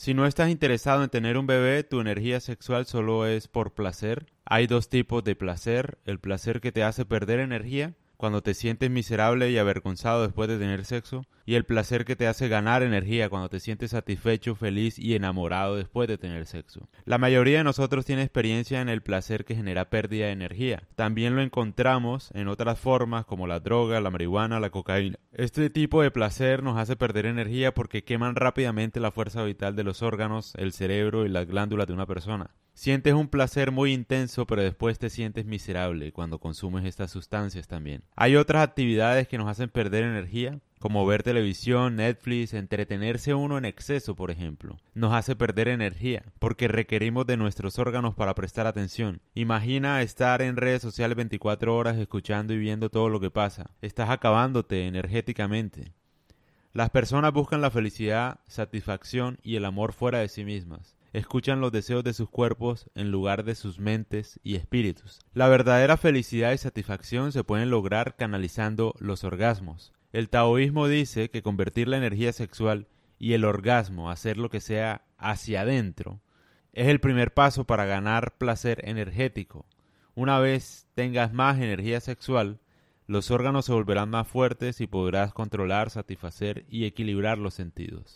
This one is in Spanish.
Si no estás interesado en tener un bebé, tu energía sexual solo es por placer. Hay dos tipos de placer, el placer que te hace perder energía cuando te sientes miserable y avergonzado después de tener sexo, y el placer que te hace ganar energía cuando te sientes satisfecho, feliz y enamorado después de tener sexo. La mayoría de nosotros tiene experiencia en el placer que genera pérdida de energía. También lo encontramos en otras formas como la droga, la marihuana, la cocaína. Este tipo de placer nos hace perder energía porque queman rápidamente la fuerza vital de los órganos, el cerebro y las glándulas de una persona. Sientes un placer muy intenso, pero después te sientes miserable cuando consumes estas sustancias también. Hay otras actividades que nos hacen perder energía, como ver televisión, Netflix, entretenerse uno en exceso, por ejemplo. Nos hace perder energía, porque requerimos de nuestros órganos para prestar atención. Imagina estar en redes sociales 24 horas escuchando y viendo todo lo que pasa. Estás acabándote energéticamente. Las personas buscan la felicidad, satisfacción y el amor fuera de sí mismas escuchan los deseos de sus cuerpos en lugar de sus mentes y espíritus. La verdadera felicidad y satisfacción se pueden lograr canalizando los orgasmos. El taoísmo dice que convertir la energía sexual y el orgasmo, hacer lo que sea hacia adentro, es el primer paso para ganar placer energético. Una vez tengas más energía sexual, los órganos se volverán más fuertes y podrás controlar, satisfacer y equilibrar los sentidos.